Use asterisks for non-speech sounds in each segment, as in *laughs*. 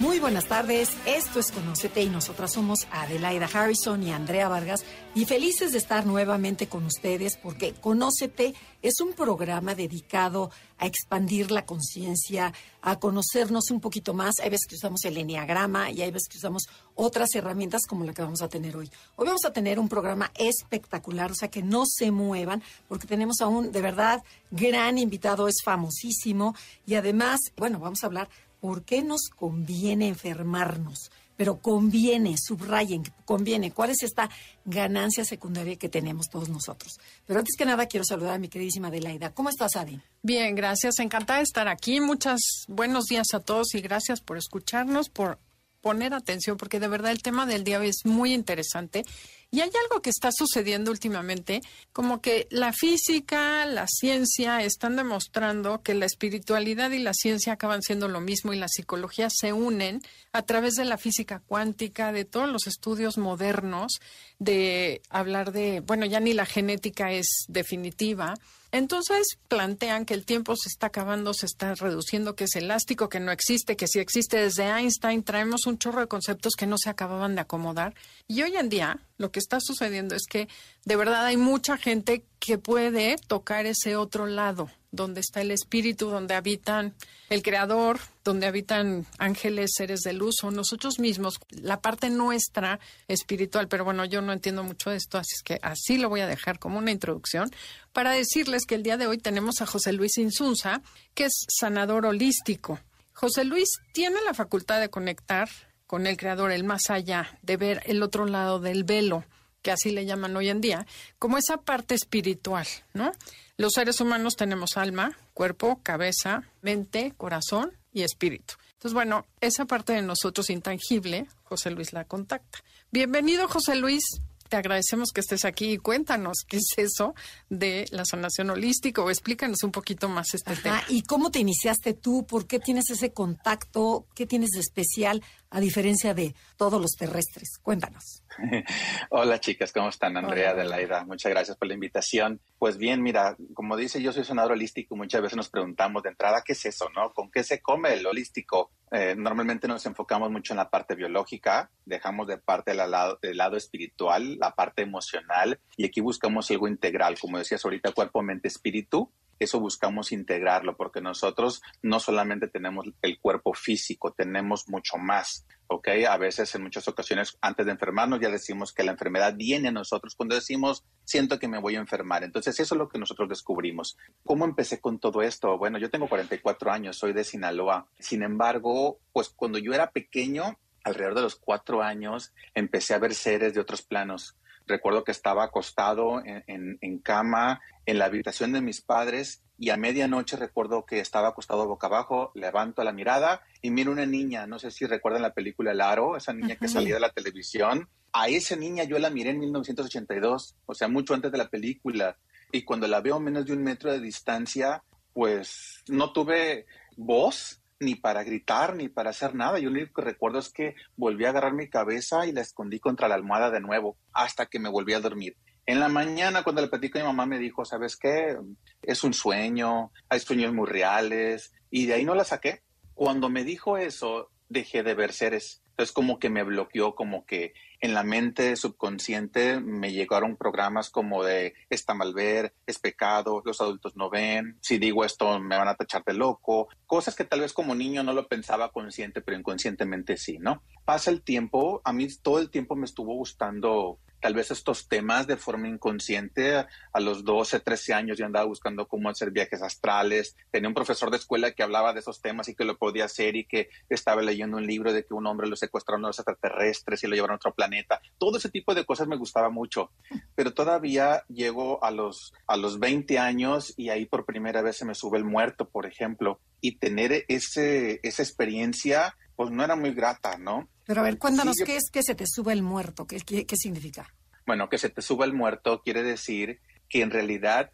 Muy buenas tardes, esto es Conocete y nosotras somos Adelaida Harrison y Andrea Vargas y felices de estar nuevamente con ustedes porque Conócete es un programa dedicado a expandir la conciencia, a conocernos un poquito más. Hay veces que usamos el enneagrama y hay veces que usamos otras herramientas como la que vamos a tener hoy. Hoy vamos a tener un programa espectacular, o sea que no se muevan porque tenemos a un de verdad gran invitado, es famosísimo y además, bueno, vamos a hablar ¿por qué nos conviene enfermarnos? Pero conviene, subrayen, conviene. ¿Cuál es esta ganancia secundaria que tenemos todos nosotros? Pero antes que nada quiero saludar a mi queridísima Adelaida. ¿Cómo estás, Adi? Bien, gracias. Encantada de estar aquí. Muchos buenos días a todos y gracias por escucharnos, por poner atención, porque de verdad el tema del día es muy interesante. Y hay algo que está sucediendo últimamente, como que la física, la ciencia están demostrando que la espiritualidad y la ciencia acaban siendo lo mismo y la psicología se unen a través de la física cuántica, de todos los estudios modernos, de hablar de, bueno, ya ni la genética es definitiva, entonces plantean que el tiempo se está acabando, se está reduciendo, que es elástico, que no existe, que si existe desde Einstein, traemos un chorro de conceptos que no se acababan de acomodar. Y hoy en día lo que está sucediendo es que de verdad hay mucha gente que puede tocar ese otro lado, donde está el espíritu, donde habitan el creador, donde habitan ángeles, seres de luz o nosotros mismos, la parte nuestra espiritual. Pero bueno, yo no entiendo mucho de esto, así que así lo voy a dejar como una introducción para decirles que el día de hoy tenemos a José Luis Insunza, que es sanador holístico. José Luis tiene la facultad de conectar con el creador, el más allá, de ver el otro lado del velo que así le llaman hoy en día, como esa parte espiritual, ¿no? Los seres humanos tenemos alma, cuerpo, cabeza, mente, corazón y espíritu. Entonces, bueno, esa parte de nosotros intangible, José Luis la contacta. Bienvenido, José Luis. Te agradecemos que estés aquí y cuéntanos qué es eso de la sanación holística o explícanos un poquito más este tema. ¿Y cómo te iniciaste tú? ¿Por qué tienes ese contacto? ¿Qué tienes de especial a diferencia de todos los terrestres? Cuéntanos. *laughs* Hola chicas, ¿cómo están? Andrea de la Muchas gracias por la invitación. Pues bien, mira, como dice, yo soy sanador holístico. Muchas veces nos preguntamos de entrada, ¿qué es eso? ¿No? ¿Con qué se come el holístico? Eh, normalmente nos enfocamos mucho en la parte biológica, dejamos de parte el lado, el lado espiritual, la parte emocional, y aquí buscamos algo integral, como decías ahorita, cuerpo, mente, espíritu eso buscamos integrarlo porque nosotros no solamente tenemos el cuerpo físico, tenemos mucho más. ¿ok? A veces, en muchas ocasiones, antes de enfermarnos, ya decimos que la enfermedad viene a nosotros cuando decimos, siento que me voy a enfermar. Entonces, eso es lo que nosotros descubrimos. ¿Cómo empecé con todo esto? Bueno, yo tengo 44 años, soy de Sinaloa. Sin embargo, pues cuando yo era pequeño, alrededor de los cuatro años, empecé a ver seres de otros planos. Recuerdo que estaba acostado en, en, cama en la habitación de mis padres y a medianoche recuerdo que estaba acostado boca abajo, levanto la mirada y miro una niña, no sé si recuerdan la película El Aro, esa niña que salía de la televisión. A esa niña yo la miré en 1982, o sea, mucho antes de la película. Y cuando la veo a menos de un metro de distancia, pues no tuve voz, ni para gritar, ni para hacer nada. Yo lo único que recuerdo es que volví a agarrar mi cabeza y la escondí contra la almohada de nuevo hasta que me volví a dormir. En la mañana, cuando le platicé a mi mamá, me dijo, ¿sabes qué? Es un sueño, hay sueños muy reales, y de ahí no la saqué. Cuando me dijo eso, dejé de ver seres. Entonces como que me bloqueó, como que en la mente subconsciente me llegaron programas como de está mal ver, es pecado, los adultos no ven, si digo esto me van a tachar de loco, cosas que tal vez como niño no lo pensaba consciente, pero inconscientemente sí, ¿no? Pasa el tiempo, a mí todo el tiempo me estuvo gustando tal vez estos temas de forma inconsciente. A los 12, 13 años yo andaba buscando cómo hacer viajes astrales. Tenía un profesor de escuela que hablaba de esos temas y que lo podía hacer y que estaba leyendo un libro de que un hombre lo secuestraron a los extraterrestres y lo llevaron a otro planeta. Todo ese tipo de cosas me gustaba mucho. Pero todavía llego a los, a los 20 años y ahí por primera vez se me sube el muerto, por ejemplo. Y tener ese, esa experiencia pues no era muy grata, ¿no? Pero a ver, cuéntanos, ¿qué es que se te sube el muerto? ¿Qué, ¿Qué, qué, significa? Bueno, que se te suba el muerto quiere decir que en realidad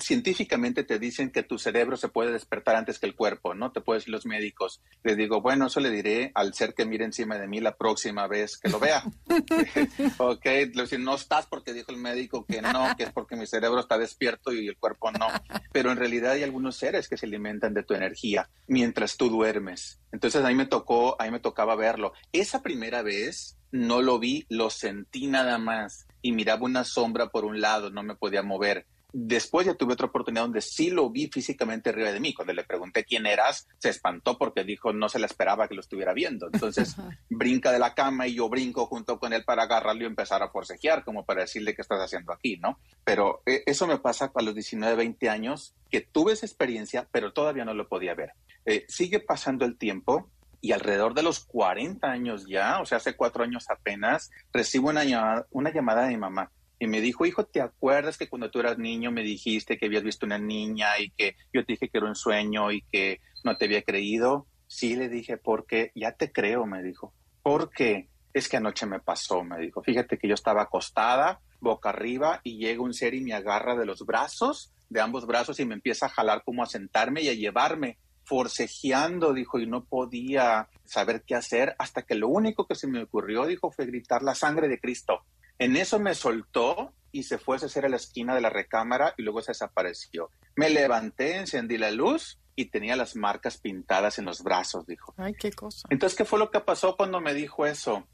científicamente te dicen que tu cerebro se puede despertar antes que el cuerpo, ¿no? Te pueden decir los médicos. Le digo, bueno, eso le diré al ser que mire encima de mí la próxima vez que lo vea. *laughs* ok, le no estás porque dijo el médico que no, que es porque mi cerebro está despierto y el cuerpo no. Pero en realidad hay algunos seres que se alimentan de tu energía mientras tú duermes. Entonces a mí me tocó, a mí me tocaba verlo. Esa primera vez no lo vi, lo sentí nada más y miraba una sombra por un lado, no me podía mover Después ya tuve otra oportunidad donde sí lo vi físicamente arriba de mí. Cuando le pregunté quién eras, se espantó porque dijo no se le esperaba que lo estuviera viendo. Entonces *laughs* brinca de la cama y yo brinco junto con él para agarrarlo y empezar a forcejear, como para decirle qué estás haciendo aquí, ¿no? Pero eh, eso me pasa a los 19, 20 años, que tuve esa experiencia, pero todavía no lo podía ver. Eh, sigue pasando el tiempo y alrededor de los 40 años ya, o sea, hace cuatro años apenas, recibo una llamada, una llamada de mi mamá y me dijo, hijo, ¿te acuerdas que cuando tú eras niño me dijiste que habías visto una niña y que yo te dije que era un sueño y que no te había creído? Sí, le dije, porque ya te creo, me dijo. Porque es que anoche me pasó, me dijo. Fíjate que yo estaba acostada, boca arriba, y llega un ser y me agarra de los brazos, de ambos brazos, y me empieza a jalar como a sentarme y a llevarme forcejeando, dijo, y no podía saber qué hacer, hasta que lo único que se me ocurrió, dijo, fue gritar la sangre de Cristo. En eso me soltó y se fue a hacer a la esquina de la recámara y luego se desapareció. Me levanté, encendí la luz y tenía las marcas pintadas en los brazos, dijo. Ay, qué cosa. Entonces, ¿qué fue lo que pasó cuando me dijo eso?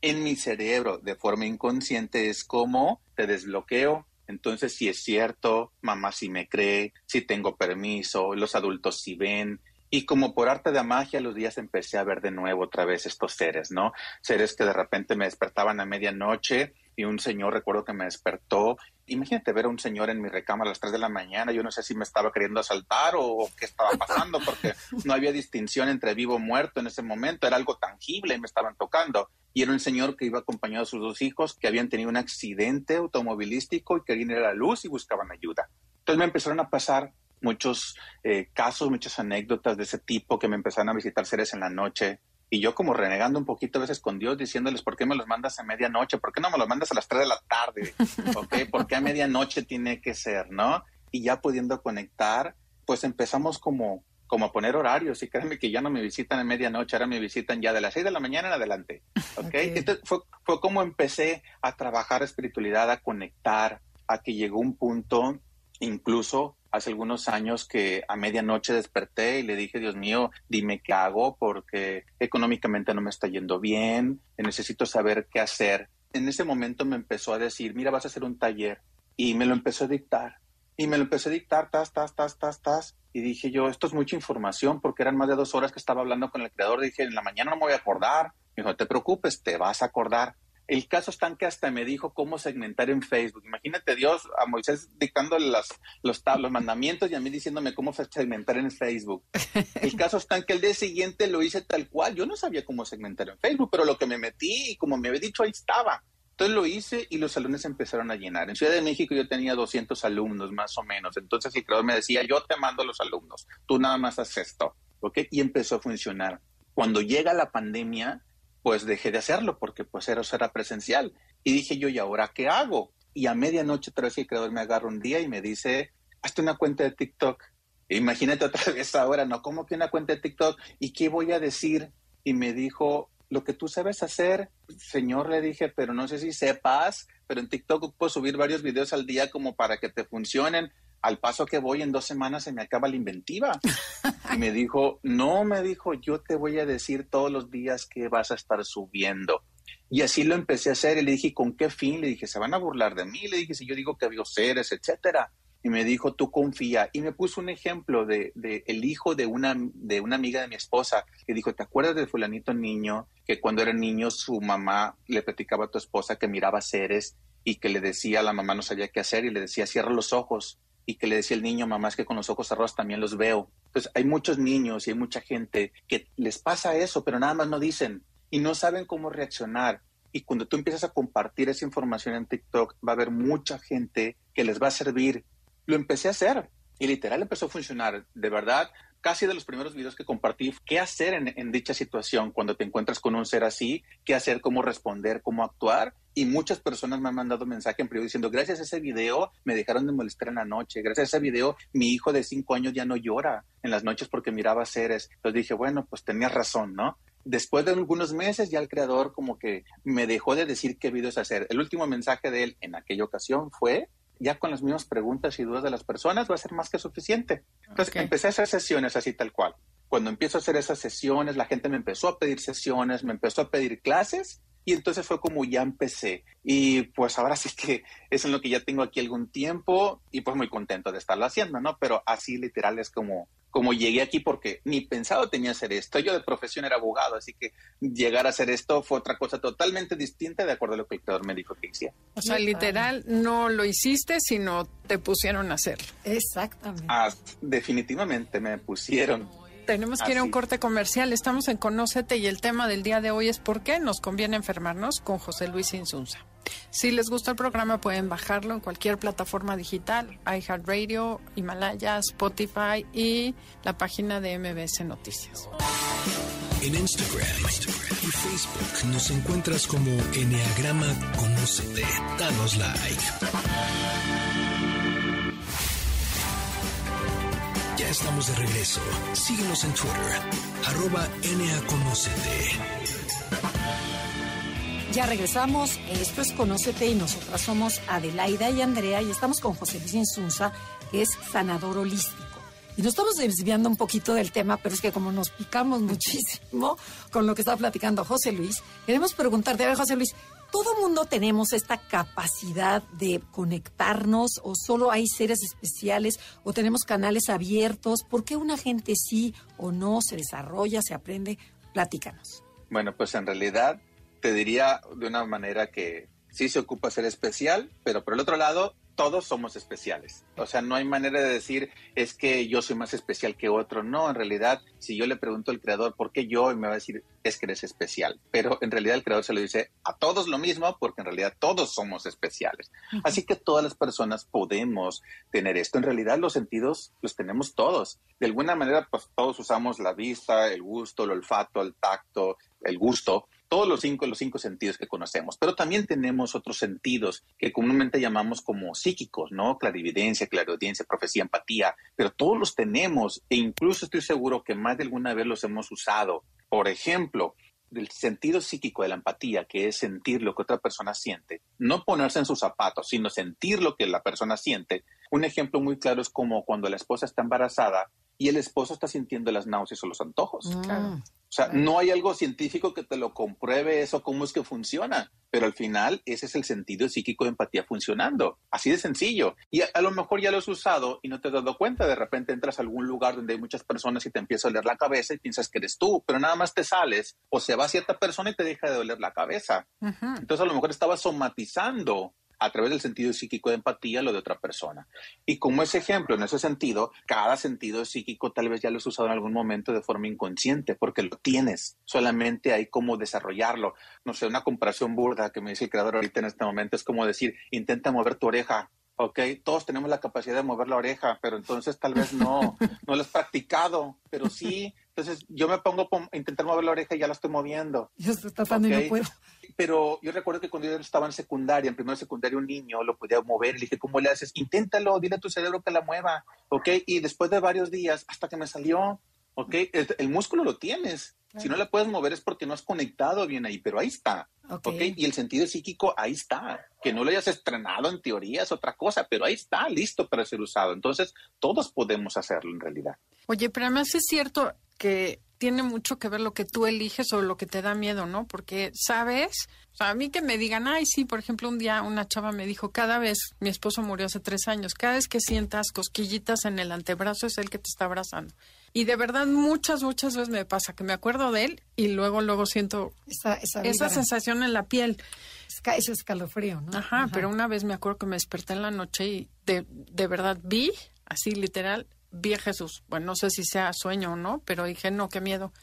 En mi cerebro, de forma inconsciente, es como te desbloqueo. Entonces, si es cierto, mamá sí me cree, si tengo permiso, los adultos sí ven, y como por arte de magia, los días empecé a ver de nuevo otra vez estos seres, ¿no? Seres que de repente me despertaban a medianoche y un señor, recuerdo que me despertó. Imagínate ver a un señor en mi recámara a las 3 de la mañana. Yo no sé si me estaba queriendo asaltar o, qué estaba pasando, porque no había distinción entre vivo o muerto en ese momento. Era algo tangible y me estaban tocando. Y era un señor que iba acompañado de sus dos hijos que habían tenido un accidente automovilístico y querían ir a la luz y buscaban ayuda. Entonces me empezaron a pasar muchos eh, casos, muchas anécdotas de ese tipo que me empezaron a visitar seres en la noche. Y yo como renegando un poquito a veces con Dios, diciéndoles, ¿por qué me los mandas a medianoche? ¿Por qué no me los mandas a las 3 de la tarde? *laughs* ¿Okay? ¿Por qué a medianoche tiene que ser? ¿No? Y ya pudiendo conectar, pues empezamos como, como a poner horarios. Y créanme que ya no me visitan a medianoche, ahora me visitan ya de las 6 de la mañana en adelante. *laughs* ¿okay? Entonces fue, fue como empecé a trabajar espiritualidad, a conectar, a que llegó un punto incluso hace algunos años que a medianoche desperté y le dije, Dios mío, dime qué hago porque económicamente no me está yendo bien, necesito saber qué hacer. En ese momento me empezó a decir, mira, vas a hacer un taller y me lo empezó a dictar. Y me lo empecé a dictar, tas, tas, tas, tas, tas. Y dije yo, esto es mucha información porque eran más de dos horas que estaba hablando con el creador. Dije, en la mañana no me voy a acordar. Me dijo, no te preocupes, te vas a acordar. El caso es tan que hasta me dijo cómo segmentar en Facebook. Imagínate Dios a Moisés dictando los, los mandamientos y a mí diciéndome cómo segmentar en Facebook. *laughs* El caso es tan que el día siguiente lo hice tal cual. Yo no sabía cómo segmentar en Facebook, pero lo que me metí y como me había dicho, ahí estaba. Entonces lo hice y los salones empezaron a llenar. En Ciudad de México yo tenía 200 alumnos más o menos. Entonces el creador me decía, yo te mando a los alumnos, tú nada más haces esto. ¿Ok? Y empezó a funcionar. Cuando llega la pandemia, pues dejé de hacerlo porque pues era, era presencial. Y dije yo, ¿y ahora qué hago? Y a medianoche otra vez el creador me agarra un día y me dice, hazte una cuenta de TikTok. imagínate otra *laughs* vez ahora, ¿no? ¿Cómo que una cuenta de TikTok? ¿Y qué voy a decir? Y me dijo, lo que tú sabes hacer, señor, le dije, pero no sé si sepas, pero en TikTok puedo subir varios videos al día como para que te funcionen al paso que voy en dos semanas se me acaba la inventiva. *laughs* Y me dijo, no, me dijo, yo te voy a decir todos los días que vas a estar subiendo. Y así lo empecé a hacer y le dije, ¿con qué fin? Le dije, se van a burlar de mí. Le dije, si yo digo que había seres, etcétera. Y me dijo, tú confía. Y me puso un ejemplo de, de, el hijo de una, de una amiga de mi esposa, que dijo, ¿te acuerdas de fulanito niño? Que cuando era niño su mamá le platicaba a tu esposa que miraba seres y que le decía, la mamá no sabía qué hacer y le decía, cierra los ojos y que le decía el niño, mamá, es que con los ojos cerrados también los veo. Entonces, hay muchos niños y hay mucha gente que les pasa eso, pero nada más no dicen y no saben cómo reaccionar. Y cuando tú empiezas a compartir esa información en TikTok, va a haber mucha gente que les va a servir. Lo empecé a hacer y literal empezó a funcionar. De verdad, casi de los primeros videos que compartí, qué hacer en, en, dicha situación cuando te encuentras con un ser así, qué hacer, cómo responder, cómo actuar. Y muchas personas me han mandado mensaje en privado diciendo, gracias a ese video me dejaron de molestar en la noche, gracias a ese video mi hijo de cinco años ya no llora en las noches porque miraba seres. Entonces dije, bueno, pues tenías razón, ¿no? Después de algunos meses ya el creador como que me dejó de decir qué videos hacer. El último mensaje de él en aquella ocasión fue, ya con las mismas preguntas y dudas de las personas va a ser más que suficiente. Entonces okay. empecé a hacer sesiones así tal cual. Cuando empiezo a hacer esas sesiones, la gente me empezó a pedir sesiones, me empezó a pedir clases y entonces fue como ya empecé. Y pues ahora sí que es en lo que ya tengo aquí algún tiempo y pues muy contento de estarlo haciendo, ¿no? Pero así literal es como, como llegué aquí porque ni pensado tenía hacer esto. Yo de profesión era abogado, así que llegar a hacer esto fue otra cosa totalmente distinta de acuerdo a lo que el creador me dijo que hiciera. O sea, literal, no lo hiciste, sino te pusieron a hacerlo. Exactamente. Ah, definitivamente me pusieron. Tenemos que ir a un corte comercial. Estamos en Conócete y el tema del día de hoy es por qué nos conviene enfermarnos con José Luis Insunza. Si les gusta el programa, pueden bajarlo en cualquier plataforma digital, iHeartRadio, Himalaya, Spotify y la página de MBS Noticias. En Instagram, Instagram y Facebook nos encuentras como Enneagrama Conócete. Danos like. Estamos de regreso. Síguenos en Twitter, NAConocete. Ya regresamos. Esto es Conócete y nosotras somos Adelaida y Andrea y estamos con José Luis Insunza, que es sanador holístico. Y nos estamos desviando un poquito del tema, pero es que como nos picamos muchísimo con lo que está platicando José Luis, queremos preguntarte, a ver, José Luis, ¿todo mundo tenemos esta capacidad de conectarnos o solo hay seres especiales o tenemos canales abiertos? ¿Por qué una gente sí o no se desarrolla, se aprende? Platícanos. Bueno, pues en realidad te diría de una manera que sí se ocupa ser especial, pero por el otro lado, todos somos especiales. O sea, no hay manera de decir es que yo soy más especial que otro. No, en realidad, si yo le pregunto al creador por qué yo, y me va a decir es que eres especial. Pero en realidad el creador se lo dice a todos lo mismo porque en realidad todos somos especiales. Así que todas las personas podemos tener esto. En realidad los sentidos los tenemos todos. De alguna manera, pues todos usamos la vista, el gusto, el olfato, el tacto, el gusto todos los cinco, los cinco sentidos que conocemos, pero también tenemos otros sentidos que comúnmente llamamos como psíquicos, ¿no? Clarividencia, clariaudiencia, profecía, empatía, pero todos los tenemos e incluso estoy seguro que más de alguna vez los hemos usado. Por ejemplo, el sentido psíquico de la empatía, que es sentir lo que otra persona siente, no ponerse en sus zapatos, sino sentir lo que la persona siente. Un ejemplo muy claro es como cuando la esposa está embarazada y el esposo está sintiendo las náuseas o los antojos. Mm. O sea, no hay algo científico que te lo compruebe eso, cómo es que funciona, pero al final ese es el sentido psíquico de empatía funcionando, así de sencillo. Y a, a, lo mejor ya lo has usado y no te has dado cuenta, de repente entras a algún lugar donde hay muchas personas y te empieza a doler la cabeza y piensas que eres tú, pero nada más te sales o se va cierta persona y te deja de doler la cabeza. Uh -huh. Entonces a lo mejor estabas somatizando a través del sentido psíquico de empatía lo de otra persona. Y como ese ejemplo, en ese sentido, cada sentido psíquico tal vez ya lo has usado en algún momento de forma inconsciente, porque lo tienes, solamente hay cómo desarrollarlo. No sé, una comparación burda que me dice el creador ahorita en este momento es como decir, intenta mover tu oreja. Ok, todos tenemos la capacidad de mover la oreja, pero entonces tal vez no, no lo has practicado, pero sí, entonces yo me pongo a intentar mover la oreja y ya la estoy moviendo. Yo estoy tratando okay. y no puedo. Pero yo recuerdo que cuando yo estaba en secundaria, en primero secundaria, un niño lo podía mover. Le dije, ¿cómo le haces? Inténtalo, dile a tu cerebro que la mueva. ¿Ok? Y después de varios días, hasta que me salió, ¿ok? El, el músculo lo tienes. Claro. Si no la puedes mover es porque no has conectado bien ahí, pero ahí está. Okay. ¿ok? Y el sentido psíquico ahí está. Que no lo hayas estrenado en teoría es otra cosa, pero ahí está, listo para ser usado. Entonces, todos podemos hacerlo en realidad. Oye, pero además es cierto que tiene mucho que ver lo que tú eliges o lo que te da miedo, ¿no? Porque, ¿sabes? O sea, a mí que me digan, ay, sí, por ejemplo, un día una chava me dijo, cada vez, mi esposo murió hace tres años, cada vez que sientas cosquillitas en el antebrazo es él que te está abrazando. Y de verdad muchas, muchas veces me pasa que me acuerdo de él y luego, luego siento esa, esa, esa sensación en la piel. Ese escalofrío, ¿no? Ajá, Ajá, pero una vez me acuerdo que me desperté en la noche y de, de verdad vi, así literal, vi a Jesús. Bueno, no sé si sea sueño o no, pero dije, no, qué miedo.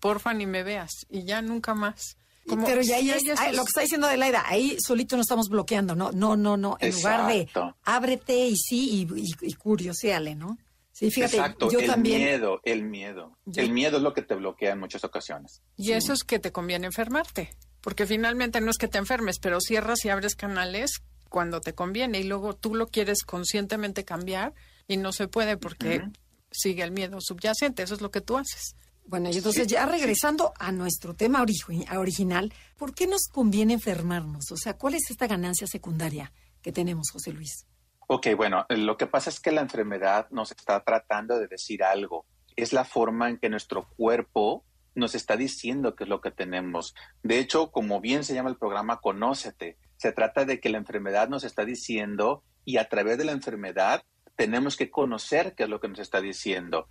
Porfa, ni me veas. Y ya nunca más. Como, pero ya, ya, ya es, lo que está diciendo Adelaida, ahí solito no estamos bloqueando, no, no, no, no. En Exacto. lugar de ábrete y sí y, y, y curioseale, ¿no? Sí, fíjate, Exacto, yo el también. miedo, el miedo. El miedo es lo que te bloquea en muchas ocasiones. Y eso es que te conviene enfermarte, porque finalmente no es que te enfermes, pero cierras y abres canales cuando te conviene y luego tú lo quieres conscientemente cambiar y no se puede porque sigue el miedo subyacente, eso es lo que tú haces. Bueno, y entonces ya regresando a nuestro tema origi- original, ¿por qué nos conviene enfermarnos? O sea, ¿cuál es esta ganancia secundaria que tenemos, José Luis? Ok, bueno, lo que pasa es que la enfermedad nos está tratando de decir algo. Es la forma en que nuestro cuerpo nos está diciendo qué es lo que tenemos. De hecho, como bien se llama el programa Conócete, se trata de que la enfermedad nos está diciendo y a través de la enfermedad tenemos que conocer qué es lo que nos está diciendo.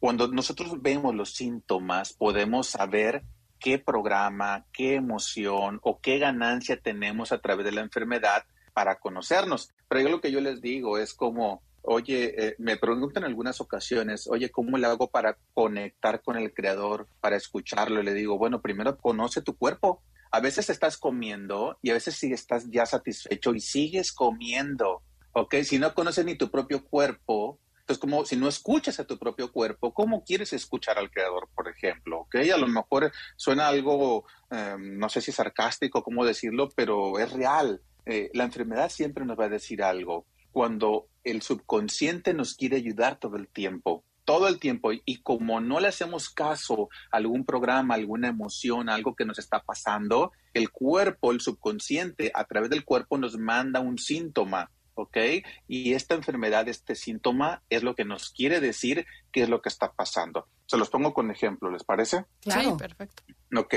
Cuando nosotros vemos los síntomas, podemos saber qué programa, qué emoción o qué ganancia tenemos a través de la enfermedad para conocernos. Pero yo lo que yo les digo es como, oye, eh, me preguntan en algunas ocasiones, oye, ¿cómo le hago para conectar con el creador, para escucharlo? Y le digo, bueno, primero conoce tu cuerpo. A veces estás comiendo y a veces sí estás ya satisfecho y sigues comiendo, ¿ok? Si no conoces ni tu propio cuerpo, entonces como si no escuchas a tu propio cuerpo, ¿cómo quieres escuchar al creador, por ejemplo? ¿Ok? A lo mejor suena algo, eh, no sé si sarcástico, cómo decirlo, pero es real. Eh, la enfermedad siempre nos va a decir algo. Cuando el subconsciente nos quiere ayudar todo el tiempo, todo el tiempo, y como no le hacemos caso a algún programa, alguna emoción, algo que nos está pasando, el cuerpo, el subconsciente, a través del cuerpo nos manda un síntoma. ¿ok? Y esta enfermedad, este síntoma, es lo que nos quiere decir qué es lo que está pasando. Se los pongo con ejemplo, ¿les parece? Claro. Sí, perfecto. Ok,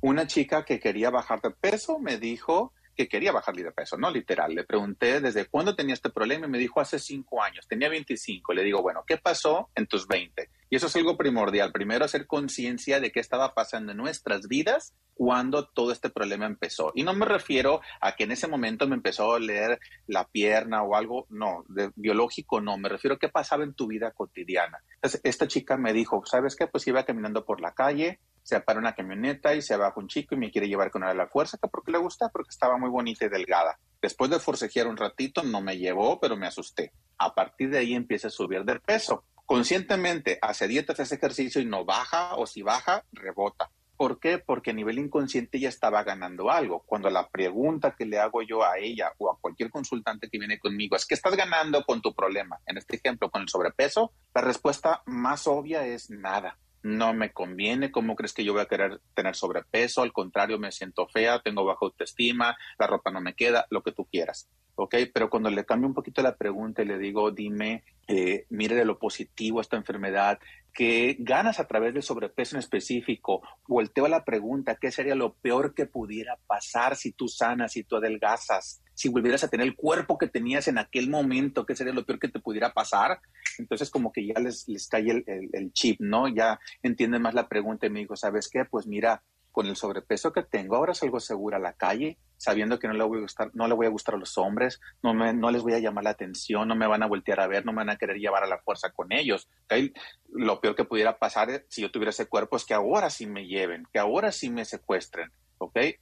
una chica que quería bajar de peso me dijo que quería bajar de peso, ¿no? Literal. Le pregunté desde cuándo tenía este problema y me dijo hace cinco años, tenía 25. Le digo, bueno, ¿qué pasó en tus 20? Y eso es algo primordial. Primero, hacer conciencia de qué estaba pasando en nuestras vidas cuando todo este problema empezó. Y no me refiero a que en ese momento me empezó a doler la pierna o algo, no, de biológico no, me refiero a qué pasaba en tu vida cotidiana. Entonces, esta chica me dijo, ¿sabes qué? Pues iba caminando por la calle, se para una camioneta y se baja un chico y me quiere llevar con él a la fuerza, que porque le gusta, porque estaba muy bonita y delgada. Después de forcejear un ratito, no me llevó, pero me asusté. A partir de ahí empieza a subir de peso. Conscientemente hace dietas, hace ejercicio y no baja, o si baja, rebota. ¿Por qué? Porque a nivel inconsciente ya estaba ganando algo. Cuando la pregunta que le hago yo a ella o a cualquier consultante que viene conmigo es, ¿qué estás ganando con tu problema? En este ejemplo, con el sobrepeso, la respuesta más obvia es nada. No me conviene, ¿cómo crees que yo voy a querer tener sobrepeso? Al contrario, me siento fea, tengo baja autoestima, la ropa no me queda, lo que tú quieras. ¿Ok? Pero cuando le cambio un poquito la pregunta y le digo, dime, eh, mire de lo positivo a esta enfermedad, que ganas a través del sobrepeso en específico, volteo a la pregunta, ¿qué sería lo peor que pudiera pasar si tú sanas, si tú adelgazas, si volvieras a tener el cuerpo que tenías en aquel momento, qué sería lo peor que te pudiera pasar? Entonces como que ya les, les cae el, el, el chip, ¿no? Ya entienden más la pregunta y me dijo, ¿sabes qué? Pues mira, con el sobrepeso que tengo, ahora salgo segura a la calle, sabiendo que no le voy a gustar, no le voy a gustar a los hombres, no, me, les voy a llamar la atención, no me van a voltear a ver, no me van a querer llevar a la fuerza con ellos. Lo peor que pudiera pasar si yo tuviera ese cuerpo es que ahora sí me lleven, que ahora sí me secuestren.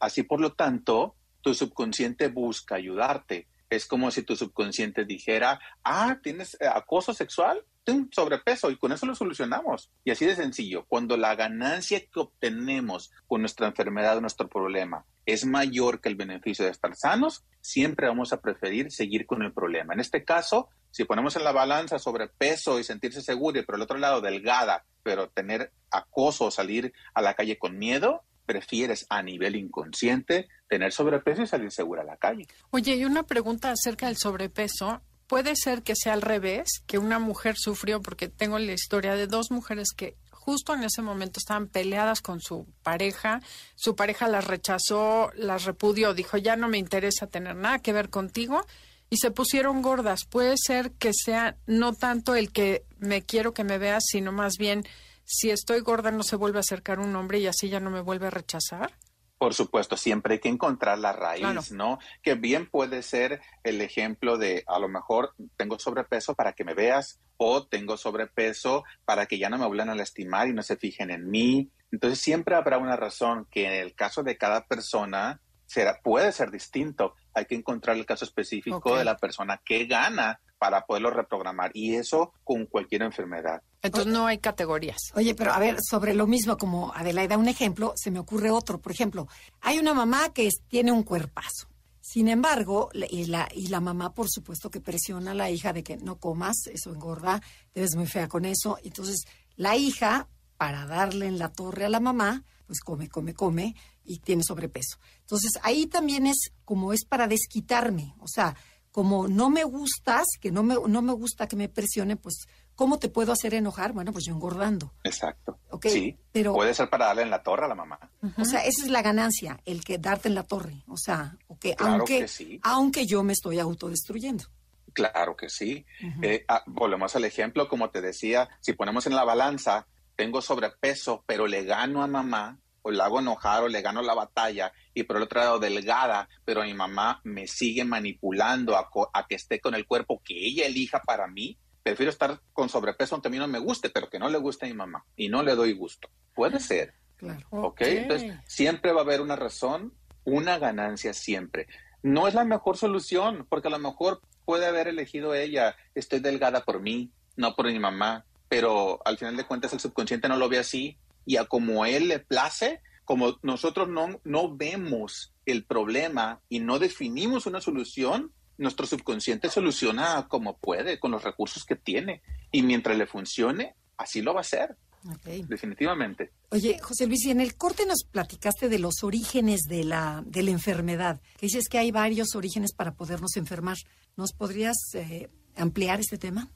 Así por lo tanto, tu subconsciente busca ayudarte. Es como si tu subconsciente dijera, ah, tienes acoso sexual, ten sobrepeso y con eso lo solucionamos. Y así de sencillo, cuando la ganancia que obtenemos con nuestra enfermedad o nuestro problema es mayor que el beneficio de estar sanos, siempre vamos a preferir seguir con el problema. En este caso, si ponemos en la balanza sobrepeso y sentirse seguro y por el otro lado delgada, pero tener acoso o salir a la calle con miedo, prefieres a nivel inconsciente tener sobrepeso y salir segura a la calle. Oye, y una pregunta acerca del sobrepeso. Puede ser que sea al revés, que una mujer sufrió, porque tengo la historia de dos mujeres que justo en ese momento estaban peleadas con su pareja, su pareja las rechazó, las repudió, dijo, ya no me interesa tener nada que ver contigo, y se pusieron gordas. Puede ser que sea no tanto el que me quiero que me veas, sino más bien si estoy gorda no se vuelve a acercar un hombre y así ya no me vuelve a rechazar. Por supuesto, siempre hay que encontrar la raíz, claro. ¿no? Que bien puede ser el ejemplo de a lo mejor tengo sobrepeso para que me veas o tengo sobrepeso para que ya no me vuelvan a lastimar y no se fijen en mí. Entonces siempre habrá una razón que en el caso de cada persona será, puede ser distinto. Hay que encontrar el caso específico okay. de la persona que gana para poderlo reprogramar. Y eso con cualquier enfermedad. Entonces no hay categorías. Oye, pero a ver, sobre lo mismo como Adelaida, un ejemplo, se me ocurre otro. Por ejemplo, hay una mamá que tiene un cuerpazo. Sin embargo, y la, y la mamá, por supuesto, que presiona a la hija de que no comas, eso engorda, te ves muy fea con eso. Entonces, la hija, para darle en la torre a la mamá, pues come, come, come y tiene sobrepeso. Entonces, ahí también es como es para desquitarme. O sea, como no me gustas, que no me, no me gusta que me presione, pues ¿Cómo te puedo hacer enojar? Bueno, pues yo engordando. Exacto. sí, pero puede ser para darle en la torre a la mamá. O sea, esa es la ganancia, el que darte en la torre. O sea, okay, aunque, aunque yo me estoy autodestruyendo. Claro que sí. Eh, ah, volvemos al ejemplo, como te decía, si ponemos en la balanza, tengo sobrepeso, pero le gano a mamá, o le hago enojar, o le gano la batalla, y por el otro lado delgada, pero mi mamá me sigue manipulando a, a que esté con el cuerpo que ella elija para mí, prefiero estar con sobrepeso aunque a mí no me guste, pero que no le guste a mi mamá y no le doy gusto. Puede ser. Claro. ¿Ok? Entonces, siempre va a haber una razón, una ganancia siempre. No es la mejor solución, porque a lo mejor puede haber elegido ella, estoy delgada por mí, no por mi mamá, pero al final de cuentas el subconsciente no lo ve así y a como él le place, como nosotros no, no vemos el problema y no definimos una solución, nuestro subconsciente soluciona como puede, con los recursos que tiene. Y mientras le funcione, así lo va a hacer. Definitivamente. Oye, José Luis, y en el corte nos platicaste de los orígenes de la, de la enfermedad, que dices que hay varios orígenes para podernos enfermar. ¿Nos podrías eh, ampliar este tema?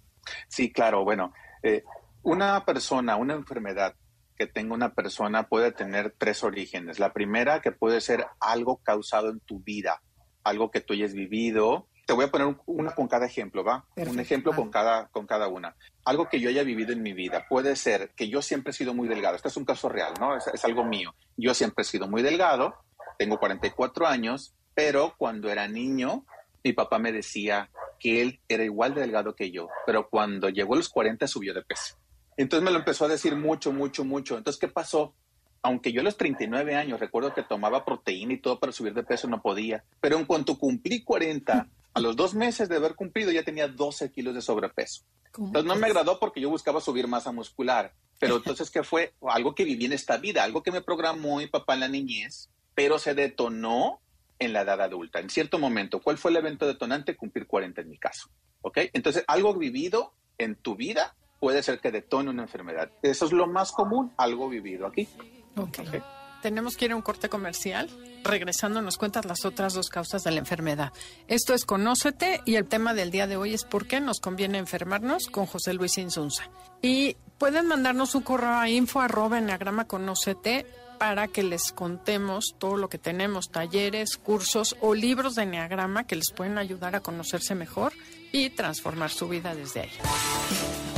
Sí, claro. Bueno, eh, una persona, una enfermedad que tenga una persona puede tener tres orígenes. La primera, que puede ser algo causado en tu vida, algo que tú hayas vivido, te voy a poner una con cada ejemplo, ¿va? Un ejemplo con cada, con cada una. Algo que yo haya vivido en mi vida. Puede ser que yo siempre he sido muy delgado. Este es un caso real, ¿no? Es, es algo mío. Yo siempre he sido muy delgado. Tengo 44 años, pero cuando era niño, mi papá me decía que él era igual de delgado que yo, pero cuando llegó a los 40 subió de peso. Entonces me lo empezó a decir mucho, mucho, mucho. Entonces, ¿qué pasó? Aunque yo a los 39 años recuerdo que tomaba proteína y todo para subir de peso, no podía. Pero en cuanto cumplí 40, a los dos meses de haber cumplido ya tenía 12 kilos de sobrepeso. Entonces no me agradó porque yo buscaba subir masa muscular. Pero entonces, ¿qué fue? Algo que viví en esta vida, algo que me programó mi papá en la niñez, pero se detonó en la edad adulta. En cierto momento, ¿cuál fue el evento detonante? Cumplir 40 en mi caso. ¿Ok? Entonces, algo vivido en tu vida puede ser que detone una enfermedad. Eso es lo más común, algo vivido aquí. Ok. okay. Tenemos que ir a un corte comercial. Regresando nos cuentas las otras dos causas de la enfermedad. Esto es Conócete y el tema del día de hoy es por qué nos conviene enfermarnos con José Luis Insunza. Y pueden mandarnos un correo a info arroba enagrama conócete para que les contemos todo lo que tenemos, talleres, cursos o libros de Enneagrama que les pueden ayudar a conocerse mejor y transformar su vida desde ahí.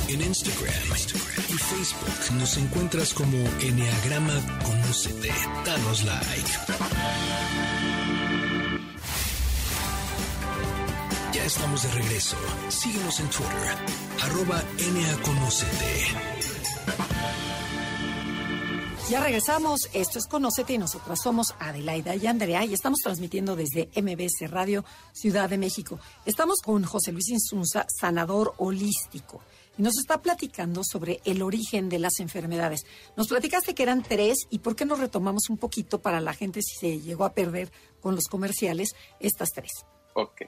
En Instagram, y Facebook nos encuentras como Enneagrama Conocete. Danos like. Ya estamos de regreso. Síguenos en Twitter, arroba. Ya regresamos. Esto es Conocete y nosotras somos Adelaida y Andrea y estamos transmitiendo desde MBS Radio Ciudad de México. Estamos con José Luis Insunza, sanador holístico nos está platicando sobre el origen de las enfermedades. Nos platicaste que eran tres y por qué no retomamos un poquito para la gente si se llegó a perder con los comerciales estas tres. Ok,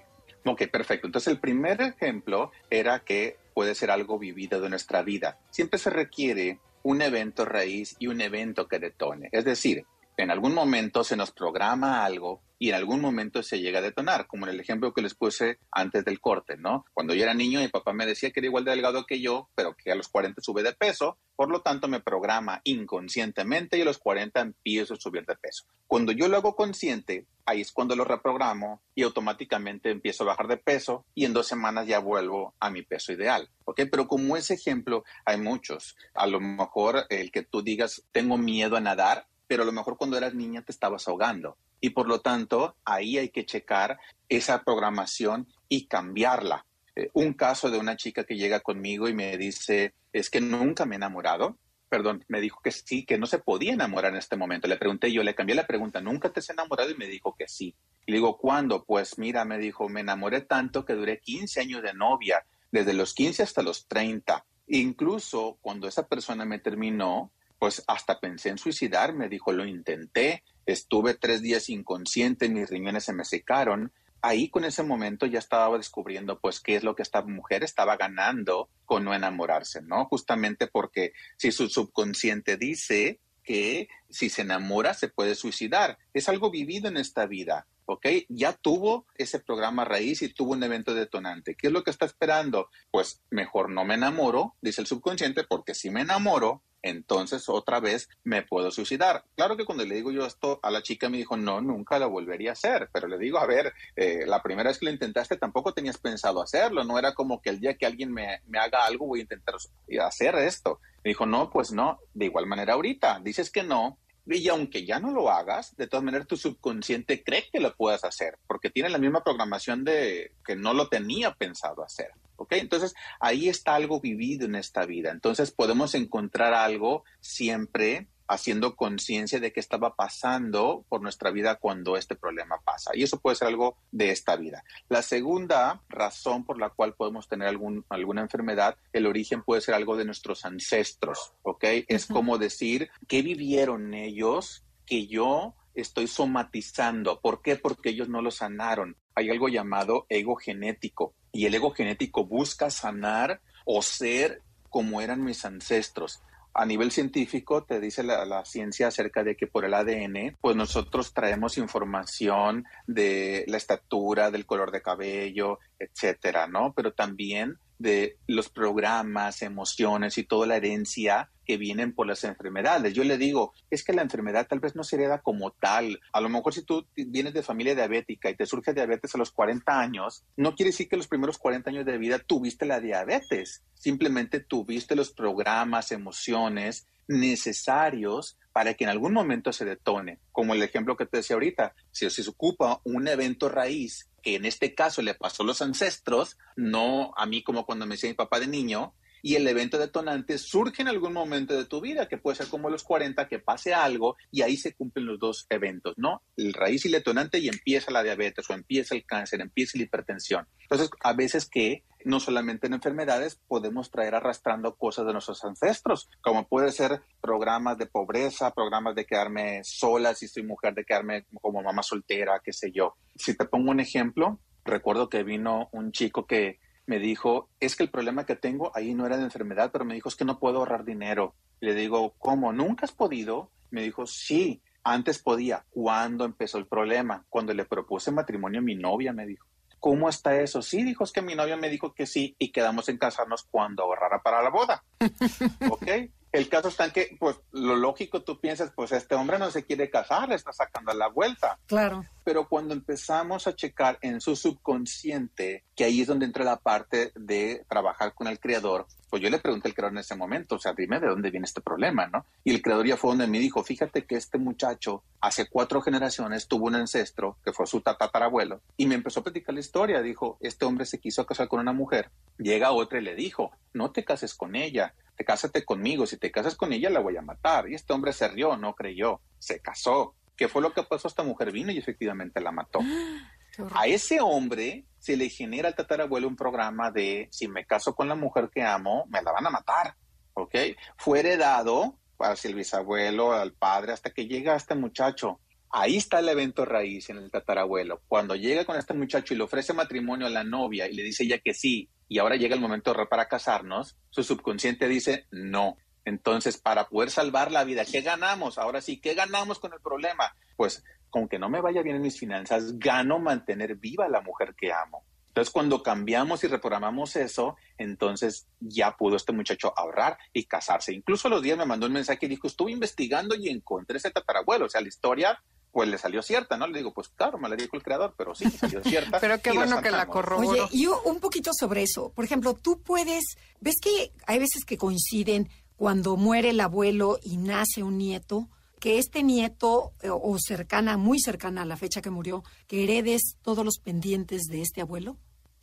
ok, perfecto. Entonces el primer ejemplo era que puede ser algo vivido de nuestra vida. Siempre se requiere un evento raíz y un evento que detone. Es decir, en algún momento se nos programa algo y en algún momento se llega a detonar, como en el ejemplo que les puse antes del corte, ¿no? Cuando yo era niño, mi papá me decía que era igual de delgado que yo, pero que a los 40 sube de peso, por lo tanto me programa inconscientemente y a los 40 empiezo a subir de peso. Cuando yo lo hago consciente, ahí es cuando lo reprogramo y automáticamente empiezo a bajar de peso y en dos semanas ya vuelvo a mi peso ideal, ¿ok? Pero como ese ejemplo hay muchos. A lo mejor el que tú digas, tengo miedo a nadar, pero a lo mejor cuando eras niña te estabas ahogando. Y por lo tanto, ahí hay que checar esa programación y cambiarla. Eh, un caso de una chica que llega conmigo y me dice, es que nunca me he enamorado. Perdón, me dijo que sí, que no se podía enamorar en este momento. Le pregunté yo, le cambié la pregunta, ¿nunca te has enamorado? Y me dijo que sí. Le digo, ¿cuándo? Pues mira, me dijo, me enamoré tanto que duré 15 años de novia, desde los 15 hasta los 30. Incluso cuando esa persona me terminó, pues hasta pensé en suicidarme, dijo, lo intenté, estuve tres días inconsciente, mis riñones se me secaron. Ahí con ese momento ya estaba descubriendo pues qué es lo que esta mujer estaba ganando con no enamorarse, ¿no? Justamente porque si su subconsciente dice que si se enamora se puede suicidar, es algo vivido en esta vida. ¿ok? Ya tuvo ese programa raíz y tuvo un evento detonante. ¿Qué es lo que está esperando? Pues mejor no me enamoro, dice el subconsciente, porque si me enamoro, entonces otra vez me puedo suicidar. Claro que cuando le digo yo esto a la chica me dijo, no, nunca lo volvería a hacer, pero le digo, a ver, eh, la primera vez que lo intentaste tampoco tenías pensado hacerlo, no era como que el día que alguien me, me haga algo voy a intentar hacer esto. Me dijo, no, pues no, de igual manera ahorita, dices que no, y aunque ya no lo hagas, de todas maneras tu subconsciente cree que lo puedas hacer, porque tiene la misma programación de que no lo tenía pensado hacer. ¿Ok? Entonces ahí está algo vivido en esta vida. Entonces podemos encontrar algo siempre haciendo conciencia de qué estaba pasando por nuestra vida cuando este problema pasa. Y eso puede ser algo de esta vida. La segunda razón por la cual podemos tener algún, alguna enfermedad, el origen puede ser algo de nuestros ancestros, ¿ok? Es como decir, ¿qué vivieron ellos que yo estoy somatizando? ¿Por qué? Porque ellos no lo sanaron. Hay algo llamado ego genético y el ego genético busca sanar o ser como eran mis ancestros a nivel científico te dice la, ciencia acerca de que por el ADN, pues nosotros traemos información de la estatura, del color de cabello, etcétera, ¿no? Pero también de los programas, emociones y toda la herencia que vienen por las enfermedades. Yo le digo, es que la enfermedad tal vez no se hereda como tal. A lo mejor si tú vienes de familia diabética y te surge diabetes a los 40 años, no quiere decir que los primeros 40 años de vida tuviste la diabetes. Simplemente tuviste los programas, emociones necesarios para que en algún momento se detone. Como el ejemplo que te decía ahorita, si se ocupa un evento raíz que en este caso le pasó a los ancestros, no a mí como cuando me decía mi papá de niño, y el evento detonante surge en algún momento de tu vida, que puede ser como los 40, que pase algo y ahí se cumplen los dos eventos, ¿no? El raíz y el detonante y empieza la diabetes o empieza el cáncer, empieza la hipertensión. Entonces, a veces que no solamente en enfermedades, podemos traer arrastrando cosas de nuestros ancestros, como puede ser programas de pobreza, programas de quedarme sola si soy mujer, de quedarme como mamá soltera, qué sé yo. Si te pongo un ejemplo, recuerdo que vino un chico que me dijo, es que el problema que tengo ahí no era de enfermedad, pero me dijo, es que no puedo ahorrar dinero. le digo, ¿cómo? ¿Nunca has podido? Me dijo, sí, antes podía. ¿Cuándo empezó el problema? Cuando le propuse matrimonio a mi novia, me dijo. ¿Cómo está eso? Sí, dijo, es que mi novia me dijo que sí y quedamos en casarnos cuando ahorrara para la boda. *laughs* ¿Ok? El caso está en que, pues, lo lógico, tú piensas, pues, este hombre no se quiere casar, le está sacando la vuelta. Claro. Pero cuando empezamos a checar en su subconsciente, que ahí es donde entra la parte de trabajar con el creador, pues yo le pregunté al creador en ese momento, o sea, dime de dónde viene este problema, ¿no? Y el creador ya fue donde me dijo, fíjate que este muchacho hace cuatro generaciones tuvo un ancestro que fue su tatarabuelo y me empezó a platicar la historia. Dijo, este hombre se quiso casar con una mujer, llega otra y le dijo, no te cases con ella, te cásate conmigo, si te casas con ella la voy a matar. Y este hombre se rió, no creyó, se casó. ¿Qué fue lo que pasó? Esta mujer vino y efectivamente la mató. *gasps* A ese hombre se le genera al tatarabuelo un programa de si me caso con la mujer que amo, me la van a matar. ¿Ok? Fue heredado para el bisabuelo, al padre, hasta que llega este muchacho. Ahí está el evento raíz en el tatarabuelo. Cuando llega con este muchacho y le ofrece matrimonio a la novia y le dice ella que sí, y ahora llega el momento para casarnos, su subconsciente dice no. Entonces, para poder salvar la vida, ¿qué ganamos? Ahora sí, ¿qué ganamos con el problema? Pues, con que no me vaya bien en mis finanzas, gano mantener viva a la mujer que amo. Entonces, cuando cambiamos y reprogramamos eso, entonces ya pudo este muchacho ahorrar y casarse. Incluso los días me mandó un mensaje y dijo, estuve investigando y encontré ese tatarabuelo. O sea, la historia pues le salió cierta, ¿no? Le digo, pues claro, me la dijo el creador, pero sí, salió cierta. *laughs* pero qué bueno que la corroboró. Oye, y un poquito sobre eso. Por ejemplo, tú puedes, ves que hay veces que coinciden cuando muere el abuelo y nace un nieto, que este nieto, eh, o cercana, muy cercana a la fecha que murió, que heredes todos los pendientes de este abuelo.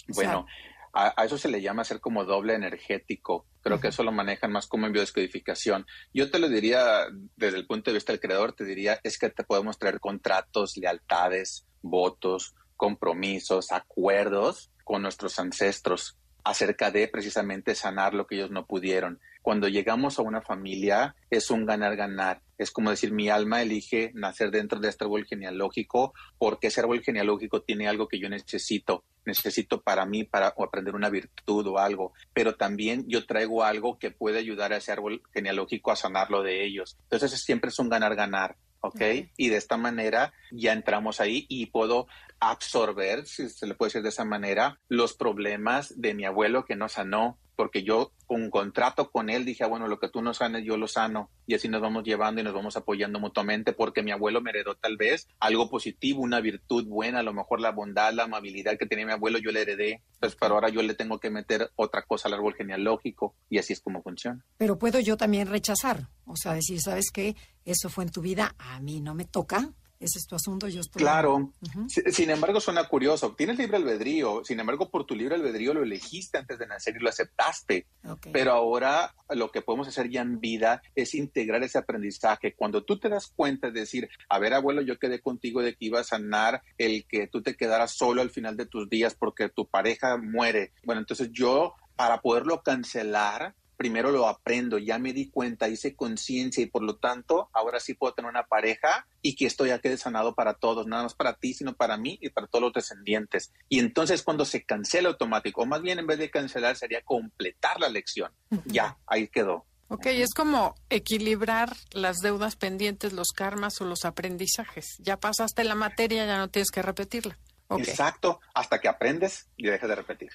bueno, a, eso se le llama ser como doble energético. Creo que eso lo manejan más como en biodescodificación. Yo te lo diría desde el punto de vista del creador, te diría es que te podemos traer contratos, lealtades, votos, compromisos, acuerdos con nuestros ancestros acerca de precisamente sanar lo que ellos no pudieron. Cuando llegamos a una familia es un ganar-ganar. Es como decir, mi alma elige nacer dentro de este árbol genealógico porque ese árbol genealógico tiene algo que yo necesito. Necesito para mí, para aprender una virtud o algo. Pero también yo traigo algo que puede ayudar a ese árbol genealógico a sanarlo de ellos. Entonces siempre es un ganar-ganar. ¿ok? Y de esta manera ya entramos ahí y puedo absorber, si se le puede decir de esa manera, los problemas de mi abuelo que no sanó, porque yo con un contrato con él dije, ah, bueno, lo que tú no sanes, yo lo sano, y así nos vamos llevando y nos vamos apoyando mutuamente, porque mi abuelo me heredó tal vez algo positivo, una virtud buena, a lo mejor la bondad, la amabilidad que tenía mi abuelo, yo le heredé, pues pero ahora yo le tengo que meter otra cosa al árbol genealógico, y así es como funciona. Pero puedo yo también rechazar, o sea, decir, ¿sabes qué? Eso fue en tu vida, a mí no me toca, ese es tu asunto, yo estoy... Claro, sin embargo suena curioso, tienes libre albedrío, sin embargo por tu libre albedrío lo elegiste antes de nacer y lo aceptaste, pero ahora lo que podemos hacer ya en vida es integrar ese aprendizaje. Cuando tú te das cuenta de decir, a ver abuelo, yo quedé contigo de que iba a sanar el que tú te quedaras solo al final de tus días porque tu pareja muere. Bueno, entonces yo para poderlo cancelar, primero lo aprendo, ya me di cuenta, hice conciencia y por lo tanto ahora sí puedo tener una pareja y que esto ya quede sanado para todos, nada más para ti, sino para mí y para todos los descendientes. Y entonces cuando se cancela automático, o más bien en vez de cancelar sería completar la lección. Ya, ahí quedó. Ok, es como equilibrar las deudas pendientes, los karmas o los aprendizajes. Ya pasaste la materia, ya no tienes que repetirla. Exacto, hasta que aprendes y dejes de repetir.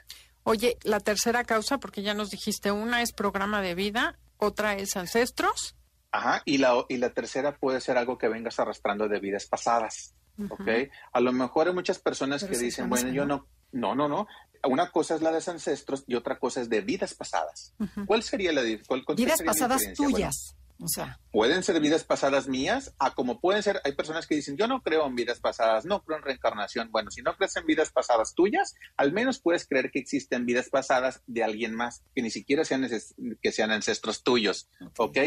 Oye, la tercera causa, porque ya nos dijiste, una es programa de vida, otra es ancestros. Ajá, y la, y la tercera puede ser algo que vengas arrastrando de vidas pasadas, ¿ok? A lo mejor hay muchas personas que dicen, bueno, yo no, no, no, no. Una cosa es la de ancestros y otra cosa es de vidas pasadas. ¿Cuál sería la cuál, Vidas pasadas tuyas. O sea. Pueden ser vidas pasadas mías, a como pueden ser, hay personas que dicen, yo no creo en vidas pasadas, no creo en reencarnación. Bueno, si no crees en vidas pasadas tuyas, al menos puedes creer que existen vidas pasadas de alguien más, que ni siquiera sean, que sean ancestros tuyos, ¿ok?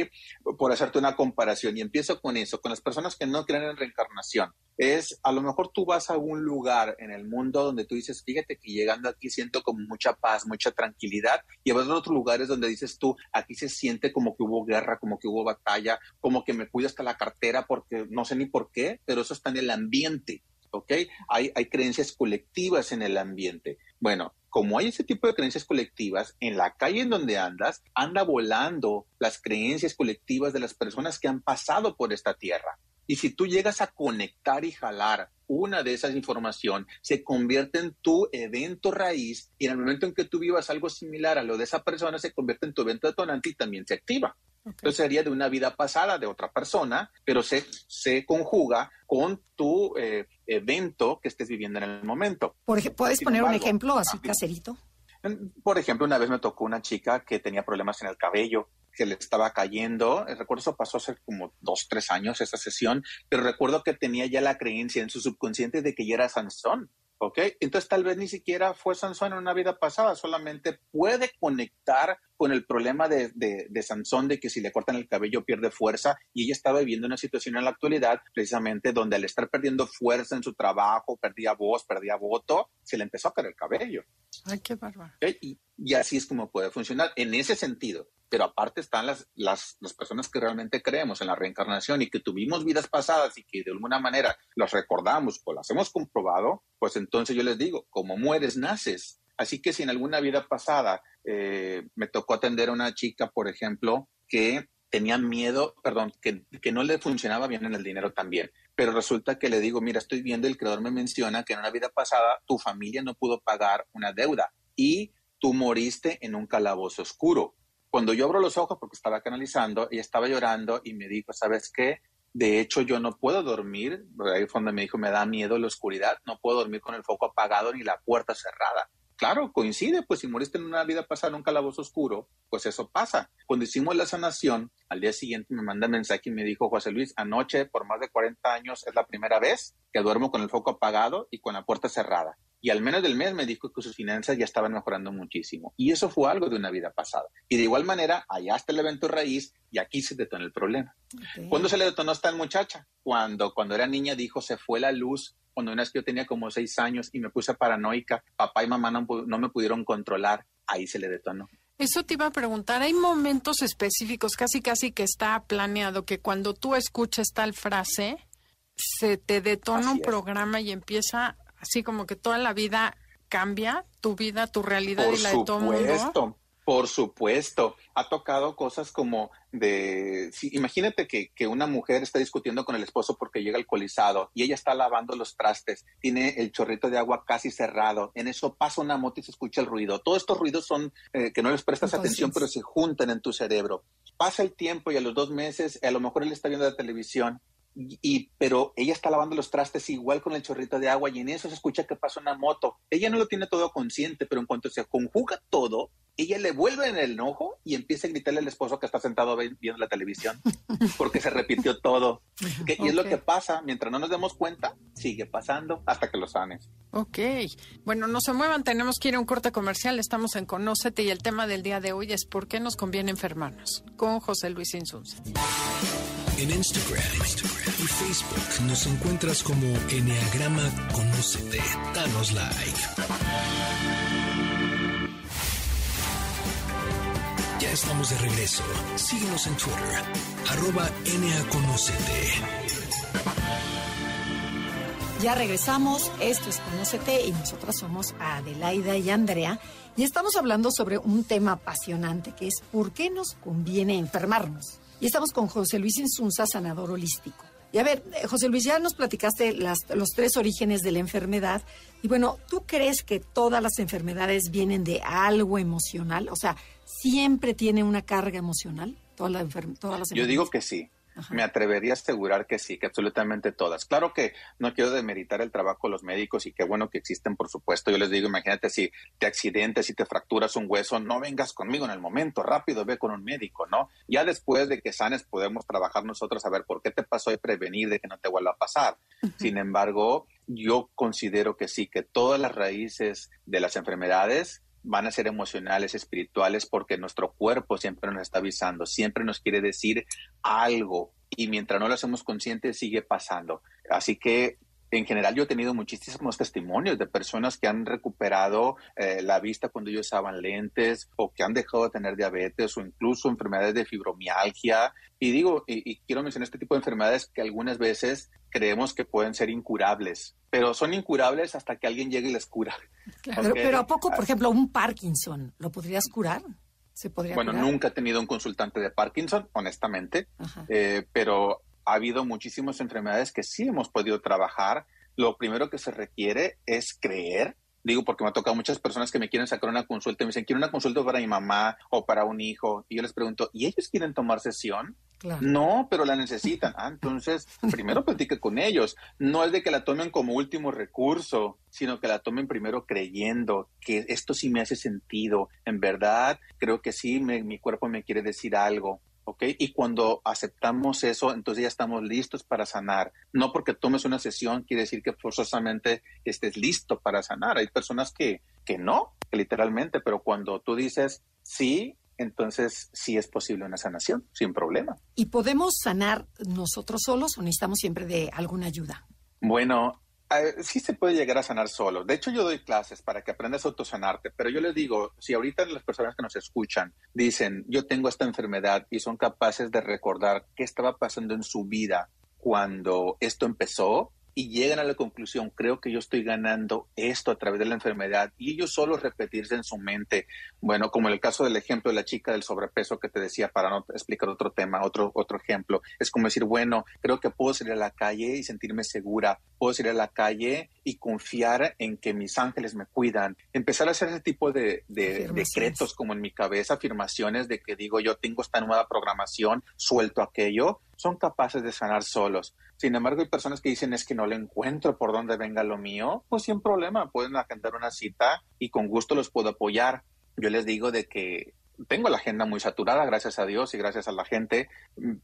Por hacerte una comparación. Y empiezo con eso, con las personas que no creen en reencarnación. Es, a lo mejor tú vas a algún lugar en el mundo donde tú dices, fíjate que llegando aquí siento como mucha paz, mucha tranquilidad, y vas a otros lugares donde dices tú, aquí se siente como que hubo guerra, como que hubo batalla, como que me cuida hasta la cartera porque no sé ni por qué, pero eso está en el ambiente, ¿ok? Hay, hay creencias colectivas en el ambiente. Bueno, como hay ese tipo de creencias colectivas, en la calle en donde andas, anda volando las creencias colectivas de las personas que han pasado por esta tierra. Y si tú llegas a conectar y jalar una de esas información, se convierte en tu evento raíz y en el momento en que tú vivas algo similar a lo de esa persona, se convierte en tu evento detonante y también se activa. Entonces sería de una vida pasada de otra persona, pero se, se conjuga con tu eh, evento que estés viviendo en el momento. Por ¿Puedes poner un ejemplo así caserito? Por ejemplo, una vez me tocó una chica que tenía problemas en el cabello que le estaba cayendo. Eh, recuerdo eso pasó hace como dos, tres años esa sesión, pero recuerdo que tenía ya la creencia en su subconsciente de que ya era Sansón. ¿Ok? Entonces tal vez ni siquiera fue Sansón en una vida pasada, solamente puede conectar con el problema de, de, Sansón de que si le cortan el cabello pierde fuerza y ella estaba viviendo una situación en la actualidad precisamente donde al estar perdiendo fuerza en su trabajo, perdía voz, perdía voto, se le empezó a caer el cabello. Ay, qué bárbaro. Y, así es como puede funcionar en ese sentido. Pero aparte están las, las, las personas que realmente creemos en la reencarnación y que tuvimos vidas pasadas y que de alguna manera las recordamos o las hemos comprobado, pues entonces yo les digo, como mueres, naces. Así que si en alguna vida pasada eh, me tocó atender a una chica, por ejemplo, que tenía miedo, perdón, que, que, no le funcionaba bien en el dinero también. Pero resulta que le digo, mira, estoy viendo, el creador me menciona que en una vida pasada tu familia no pudo pagar una deuda y tú moriste en un calabozo oscuro. Cuando yo abro los ojos, porque estaba canalizando, y estaba llorando y me dijo, ¿sabes qué? De hecho, yo no puedo dormir, ahí fue donde me dijo, me da miedo la oscuridad, no puedo dormir con el foco apagado ni la puerta cerrada. Claro, coincide, pues si moriste en una vida pasada en un calabozo oscuro, pues eso pasa. Cuando hicimos la sanación, al día siguiente me manda mensaje y me dijo, José Luis, anoche por más de 40 años es la primera vez que duermo con el foco apagado y con la puerta cerrada y al menos del mes me dijo que sus finanzas ya estaban mejorando muchísimo. Y eso fue algo de una vida pasada. Y de igual manera, allá está el evento raíz y aquí se detonó el problema. ¿Cuándo se le detonó a esta muchacha? Cuando, cuando era niña dijo, se fue la luz cuando una vez que yo tenía como seis años y me puse paranoica, papá y mamá no, no me pudieron controlar, ahí se le detonó. Eso te iba a preguntar, hay momentos específicos, casi casi que está planeado, que cuando tú escuchas tal frase, se te detona un programa y empieza así como que toda la vida cambia, tu vida, tu realidad y la de todo mundo. Por supuesto, ha tocado cosas como de, imagínate que, que, una mujer está discutiendo con el esposo porque llega alcoholizado y ella está lavando los trastes, tiene el chorrito de agua casi cerrado, en eso pasa una moto y se escucha el ruido. Todos estos ruidos son eh, que no les prestas atención, pero se juntan en tu cerebro. Pasa el tiempo y a los dos meses, a lo mejor él está viendo la televisión y, pero ella está lavando los trastes igual con el chorrito de agua y en eso se escucha que pasa una moto. Ella no lo tiene todo consciente, pero en cuanto se conjuga todo, ella le vuelve en el enojo y empieza a gritarle al esposo que está sentado viendo la televisión *laughs* porque se repitió todo. Y es lo que pasa, mientras no nos demos cuenta, sigue pasando hasta que lo sanes. Ok, bueno, no se muevan, tenemos que ir a un corte comercial, estamos en Conócete y el tema del día de hoy es ¿por qué nos conviene enfermarnos? Con José Luis Insunza. En Instagram, y Facebook nos encuentras como Enneagrama Conócete. Danos like. Ya estamos de regreso. Síguenos en Twitter, arroba Conocete. Ya regresamos, esto es Conócete y nosotras somos Adelaida y Andrea y estamos hablando sobre un tema apasionante que es ¿por qué nos conviene enfermarnos? Y estamos con José Luis Insunza, sanador holístico. Y a ver, eh, José Luis, ya nos platicaste los tres orígenes de la enfermedad. Y bueno, ¿tú crees que todas las enfermedades vienen de algo emocional? O sea, ¿siempre tiene una carga emocional? Toda la todas las Yo digo que sí. Me atrevería a asegurar que sí, que absolutamente todas. Claro que no quiero demeritar el trabajo de los médicos y qué bueno que existen, por supuesto. Yo les digo, imagínate si te accidentes, si te fracturas un hueso, no vengas conmigo en el momento, rápido ve con un médico, ¿no? Ya después de que sanes podemos trabajar nosotros a ver por qué te pasó y prevenir de que no te vuelva a pasar. Sin embargo, yo considero que sí, que todas las raíces de las enfermedades van a ser emocionales, espirituales, porque nuestro cuerpo siempre nos está avisando, siempre nos quiere decir algo y mientras no lo hacemos conscientes sigue pasando. Así que en general yo he tenido muchísimos testimonios de personas que han recuperado eh, la vista cuando ellos usaban lentes o que han dejado de tener diabetes o incluso enfermedades de fibromialgia. Y digo, y, quiero mencionar este tipo de enfermedades que algunas veces creemos que pueden ser incurables, pero son incurables hasta que alguien llegue y les cura. pero ¿a poco, por ejemplo, un Parkinson, lo podrías curar? ¿Se podría bueno, nunca he tenido un consultante de Parkinson, honestamente, eh, pero ha habido muchísimas enfermedades que sí hemos podido trabajar. Lo primero que se requiere es creer. Digo, porque me ha tocado muchas personas que me quieren sacar una consulta y me dicen, quiero una consulta para mi mamá o para un hijo. Y yo les pregunto, ¿y ellos quieren tomar sesión? No, pero la necesitan. Ah, entonces, *laughs* primero platique con ellos. No es de que la tomen como último recurso, sino que la tomen primero creyendo que esto sí me hace sentido. En verdad, creo que sí, mi cuerpo me quiere decir algo. Y cuando aceptamos eso, entonces ya estamos listos para sanar. No porque tomes una sesión quiere decir que forzosamente estés listo para sanar. Hay personas que, que no, literalmente, pero cuando tú dices sí, entonces sí es posible una sanación, sin problema. ¿Y podemos sanar nosotros solos o necesitamos siempre de alguna ayuda? Bueno, sí se puede llegar a sanar solo. De hecho, yo doy clases para que aprendas a autosanarte, pero yo les digo, si ahorita las personas que nos escuchan dicen, yo tengo esta enfermedad y son capaces de recordar qué estaba pasando en su vida cuando esto empezó, y llegan a la conclusión, creo que yo estoy ganando esto a través de la enfermedad y ellos solo repetirse en su mente, bueno, como en el caso del ejemplo de la chica del sobrepeso que te decía para no explicar otro tema, otro, otro ejemplo, es como decir, bueno, creo que puedo salir a la calle y sentirme segura, puedo salir a la calle y confiar en que mis ángeles me cuidan, empezar a hacer ese tipo de, de decretos como en mi cabeza, afirmaciones de que digo, yo tengo esta nueva programación, suelto aquello, son capaces de sanar solos. Sin embargo, hay personas que dicen es que no le encuentro por dónde venga lo mío, pues sin problema, pueden agendar una cita y con gusto los puedo apoyar. Yo les digo de que tengo la agenda muy saturada, gracias a Dios y gracias a la gente,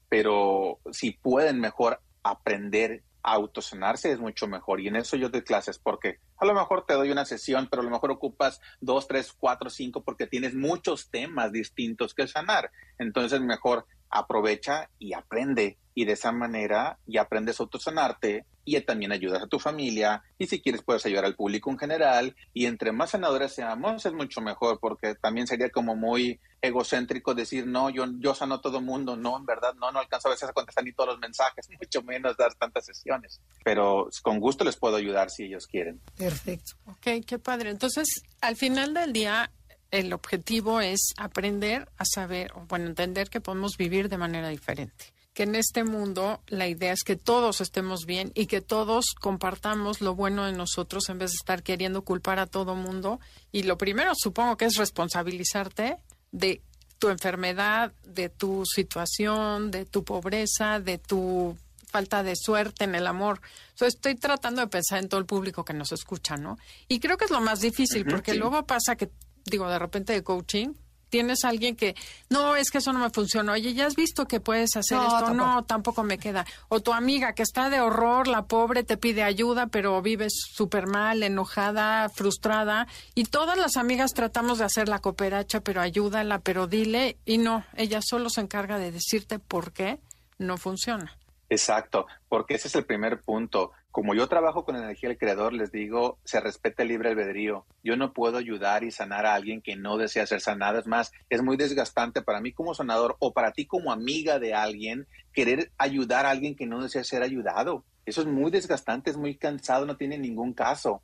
pero si pueden mejor aprender a autosanarse es mucho mejor. Y en eso yo doy clases porque a lo mejor te doy una sesión, pero a lo mejor ocupas dos, tres, cuatro, cinco porque tienes muchos temas distintos que sanar. Entonces mejor aprovecha y aprende. Y de esa manera ya aprendes a autosanarte y también ayudas a tu familia. Y si quieres, puedes ayudar al público en general. Y entre más sanadores seamos, es mucho mejor, porque también sería como muy egocéntrico decir, no, yo, yo sano a todo mundo. No, en verdad, no, no alcanzo a veces a contestar ni todos los mensajes, *laughs* mucho menos dar tantas sesiones. Pero con gusto les puedo ayudar si ellos quieren. Perfecto. Ok, qué padre. Entonces, al final del día, el objetivo es aprender a saber, o bueno, entender que podemos vivir de manera diferente. Que en este mundo la idea es que todos estemos bien y que todos compartamos lo bueno de nosotros en vez de estar queriendo culpar a todo mundo. Y lo primero, supongo que es responsabilizarte de tu enfermedad, de tu situación, de tu pobreza, de tu falta de suerte en el amor. estoy tratando de pensar en todo el público que nos escucha, ¿no? Y creo que es lo más difícil, porque luego pasa que digo, de repente de coaching, tienes a alguien que, no, es que eso no me funciona. Oye, ¿ya has visto que puedes hacer esto? No, tampoco me queda. O tu amiga que está de horror, la pobre, te pide ayuda, pero vives súper mal, enojada, frustrada. Y todas las amigas tratamos de hacer la cooperacha, pero ayúdala, pero dile. Y no, ella solo se encarga de decirte por qué no funciona. Exacto, porque ese es el primer punto. Como yo trabajo con energía del creador, les digo, se respeta el libre albedrío. Yo no puedo ayudar y sanar a alguien que no desea ser sanado. Es más, es muy desgastante para mí como sanador o para ti como amiga de alguien querer ayudar a alguien que no desea ser ayudado. Eso es muy desgastante, es muy cansado, no tiene ningún caso.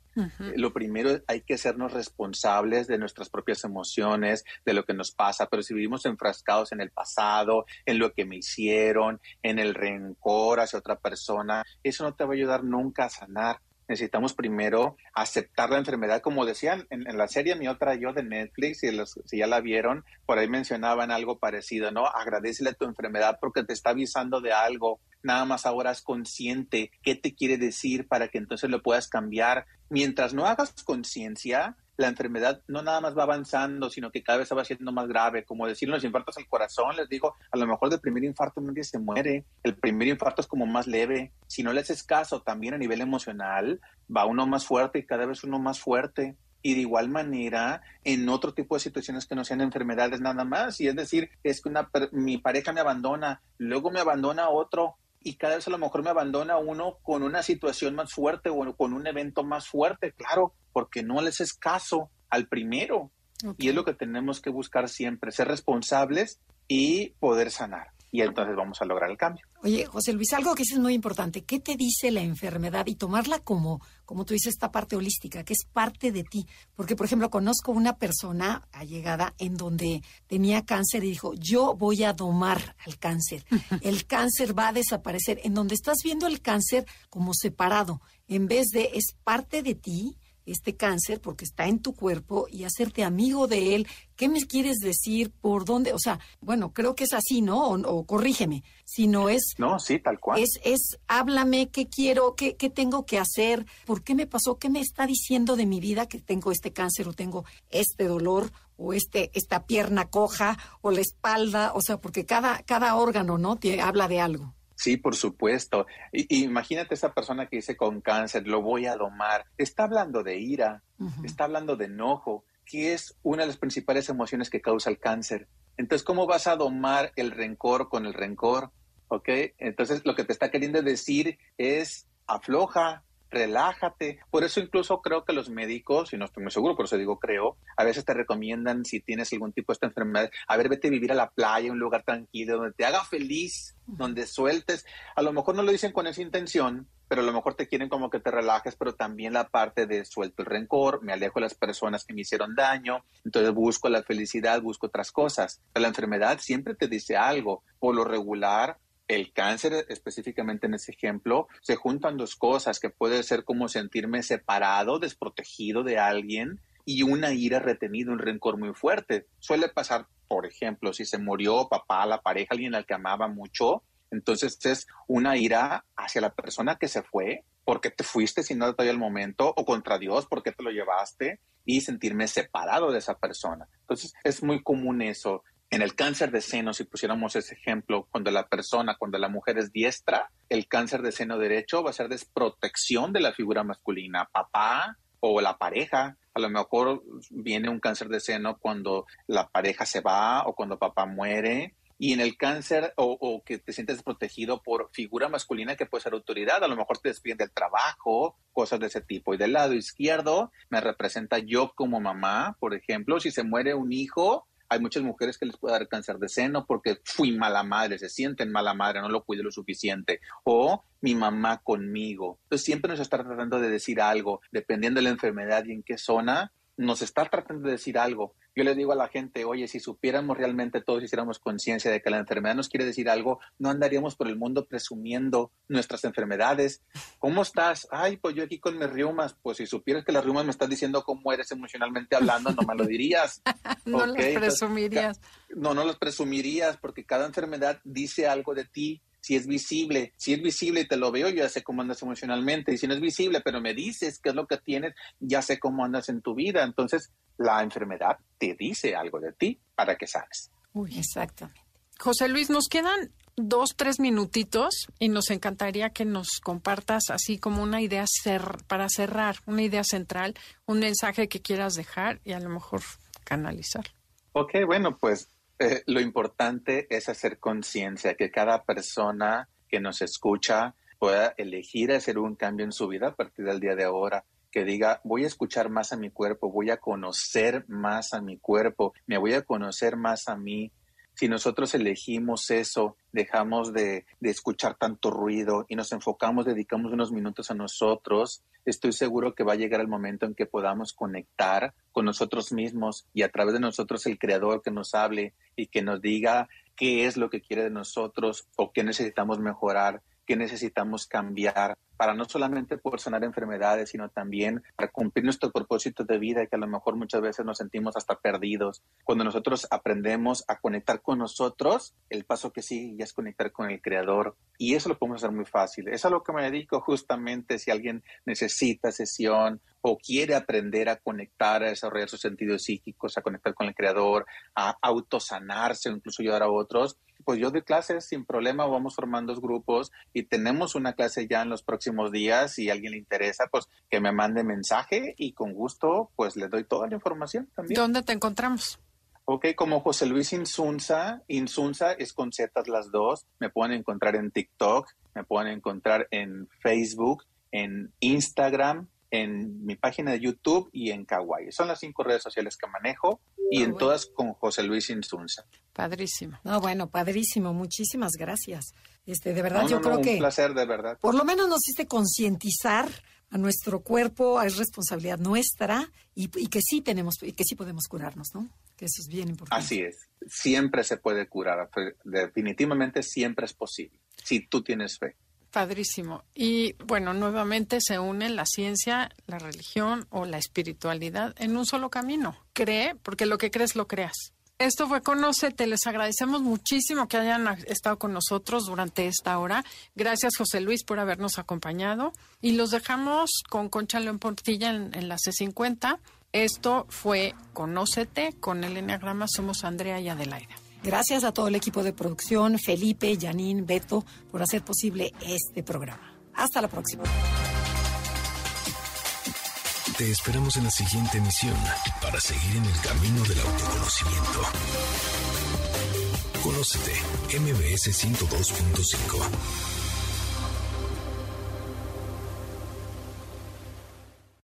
Lo primero hay que hacernos responsables de nuestras propias emociones, de lo que nos pasa, pero si vivimos enfrascados en el pasado, en lo que me hicieron, en el rencor hacia otra persona, eso no te va a ayudar nunca a sanar necesitamos primero aceptar la enfermedad, como decían en, la serie Mi Otra Yo de Netflix, si, si, ya la vieron, por ahí mencionaban algo parecido, ¿no? Agradecele tu enfermedad porque te está avisando de algo, nada más ahora es consciente qué te quiere decir para que entonces lo puedas cambiar. Mientras no hagas conciencia, la enfermedad no nada más va avanzando, sino que cada vez se va haciendo más grave. Como decir los infartos al corazón, les digo, a lo mejor del primer infarto nadie se muere. El primer infarto es como más leve. Si no le haces caso también a nivel emocional, va uno más fuerte y cada vez uno más fuerte. Y de igual manera, en otro tipo de situaciones que no sean enfermedades nada más. Y es decir, es que una, mi pareja me abandona, luego me abandona otro, y cada vez a lo mejor me abandona uno con una situación más fuerte o con un evento más fuerte, claro, porque no les es caso al primero. Y es lo que tenemos que buscar siempre, ser responsables y poder sanar y entonces vamos a lograr el cambio. Oye, José Luis, algo que es muy importante, ¿qué te dice la enfermedad? Y tomarla como, como tú dices, esta parte holística, que es parte de ti. Porque, por ejemplo, conozco una persona allegada en donde tenía cáncer y dijo, yo voy a domar al cáncer. *laughs* El cáncer va a desaparecer. En donde estás viendo el cáncer como separado, en vez de es parte de ti, este cáncer porque está en tu cuerpo y hacerte amigo de él. ¿Qué me quieres decir? ¿Por dónde? O sea, bueno, creo que es así, ¿no? O, corrígeme. Si no es... No, sí, tal cual. Es, es háblame, ¿qué quiero? Qué, ¿Qué tengo que hacer? ¿Por qué me pasó? ¿Qué me está diciendo de mi vida que tengo este cáncer o tengo este dolor o este, esta pierna coja o la espalda? O sea, porque cada, cada órgano, ¿no? habla de algo. Sí, por supuesto. Y, imagínate esa persona que dice con cáncer, lo voy a domar. Está hablando de ira, está hablando de enojo, que es una de las principales emociones que causa el cáncer. Entonces, ¿cómo vas a domar el rencor con el rencor? ¿Ok? Entonces, lo que te está queriendo decir es afloja, relájate. Por eso incluso creo que los médicos, y no estoy muy seguro, por eso digo creo, a veces te recomiendan si tienes algún tipo de esta enfermedad, a ver, vete a vivir a la playa, un lugar tranquilo, donde te haga feliz, donde sueltes. A lo mejor no lo dicen con esa intención, pero a lo mejor te quieren como que te relajes, pero también la parte de suelto el rencor, me alejo de las personas que me hicieron daño, entonces busco la felicidad, busco otras cosas. la enfermedad siempre te dice algo. Por lo regular, el cáncer, específicamente en ese ejemplo, se juntan dos cosas, que puede ser como sentirme separado, desprotegido de alguien y una ira retenida, un rencor muy fuerte. Suele pasar, por ejemplo, si se murió papá, la pareja, alguien al que amaba mucho, entonces es una ira hacia la persona que se fue, porque te fuiste si no te el momento, o contra Dios, porque te lo llevaste, y sentirme separado de esa persona. Entonces es muy común eso. En el cáncer de seno, si pusiéramos ese ejemplo, cuando la persona, cuando la mujer es diestra, el cáncer de seno derecho va a ser desprotección de la figura masculina, papá o la pareja. A lo mejor viene un cáncer de seno cuando la pareja se va o cuando papá muere Y en el cáncer o, que te sientes desprotegido por figura masculina que puede ser autoridad, a lo mejor te despiden del trabajo, cosas de ese tipo. Y del lado izquierdo me representa yo como mamá, por ejemplo, si se muere un hijo, hay muchas mujeres que les puede dar cáncer de seno porque fui mala madre, se sienten mala madre, no lo cuido lo suficiente. O mi mamá conmigo. Entonces siempre nos está tratando de decir algo, dependiendo de la enfermedad y en qué zona, nos está tratando de decir algo. Yo le digo a la gente, oye, si supiéramos realmente todos, hiciéramos conciencia de que la enfermedad nos quiere decir algo, no andaríamos por el mundo presumiendo nuestras enfermedades. ¿Cómo estás? Ay, pues yo aquí con mis riumas. Pues si supieras que las riumas me están diciendo cómo eres emocionalmente hablando, no me lo dirías. *laughs* no las presumirías. no, no las presumirías porque cada enfermedad dice algo de ti si es visible, si es visible y te lo veo, yo ya sé cómo andas emocionalmente, y si no es visible, pero me dices qué es lo que tienes, ya sé cómo andas en tu vida. Entonces, la enfermedad te dice algo de ti para que sabes. Uy, exactamente. José Luis, nos quedan dos, tres minutitos y nos encantaría que nos compartas así como una idea para cerrar, una idea central, un mensaje que quieras dejar y a lo mejor canalizar. Ok, bueno, pues eh, lo importante es hacer conciencia, que cada persona que nos escucha pueda elegir hacer un cambio en su vida a partir del día de ahora que diga, voy a escuchar más a mi cuerpo, voy a conocer más a mi cuerpo, me voy a conocer más a mí. Si nosotros elegimos eso, dejamos de, de, escuchar tanto ruido y nos enfocamos, dedicamos unos minutos a nosotros, estoy seguro que va a llegar el momento en que podamos conectar con nosotros mismos y a través de nosotros el Creador que nos hable y que nos diga qué es lo que quiere de nosotros o qué necesitamos mejorar, qué necesitamos cambiar para no solamente poder sanar enfermedades, sino también para cumplir nuestro propósito de vida, que a lo mejor muchas veces nos sentimos hasta perdidos. Cuando nosotros aprendemos a conectar con nosotros, el paso que sigue ya es conectar con el Creador. Y eso lo podemos hacer muy fácil. Es a lo que me dedico justamente si alguien necesita sesión o quiere aprender a conectar, a desarrollar sus sentidos psíquicos, a conectar con el Creador, a autosanarse o incluso ayudar a otros pues yo doy clases sin problema, vamos formando grupos y tenemos una clase ya en los próximos días. Si a alguien le interesa, pues que me mande mensaje y con gusto, pues le doy toda la información también. ¿Dónde te encontramos? Ok, como José Luis Insunza, Insunza es con Z las dos. Me pueden encontrar en TikTok, me pueden encontrar en Facebook, en Instagram, en mi página de YouTube y en Kawaii. Son las cinco redes sociales que manejo y en todas con José Luis Insunza. Padrísimo. No, bueno, padrísimo. Muchísimas gracias. Este, de verdad, yo creo que. Un placer, de verdad. Por lo menos nos hiciste concientizar a nuestro cuerpo, es responsabilidad nuestra y, que sí tenemos, y que sí podemos curarnos, ¿no? Que eso es bien importante. Así es. Siempre se puede curar. Definitivamente siempre es posible. Si tú tienes fe. Padrísimo. Y bueno, nuevamente se unen la ciencia, la religión o la espiritualidad en un solo camino. Cree, porque lo que crees lo creas. Esto fue Conócete. Les agradecemos muchísimo que hayan estado con nosotros durante esta hora. Gracias, José Luis, por habernos acompañado. Y los dejamos con Concha León Portilla en, la C50. Esto fue Conócete. Con el Enneagrama somos Andrea y Adelaida. Gracias a todo el equipo de producción, Felipe, Janine, Beto, por hacer posible este programa. Hasta la próxima. Te esperamos en la siguiente emisión para seguir en el camino del autoconocimiento. Conócete, MBS 102.5.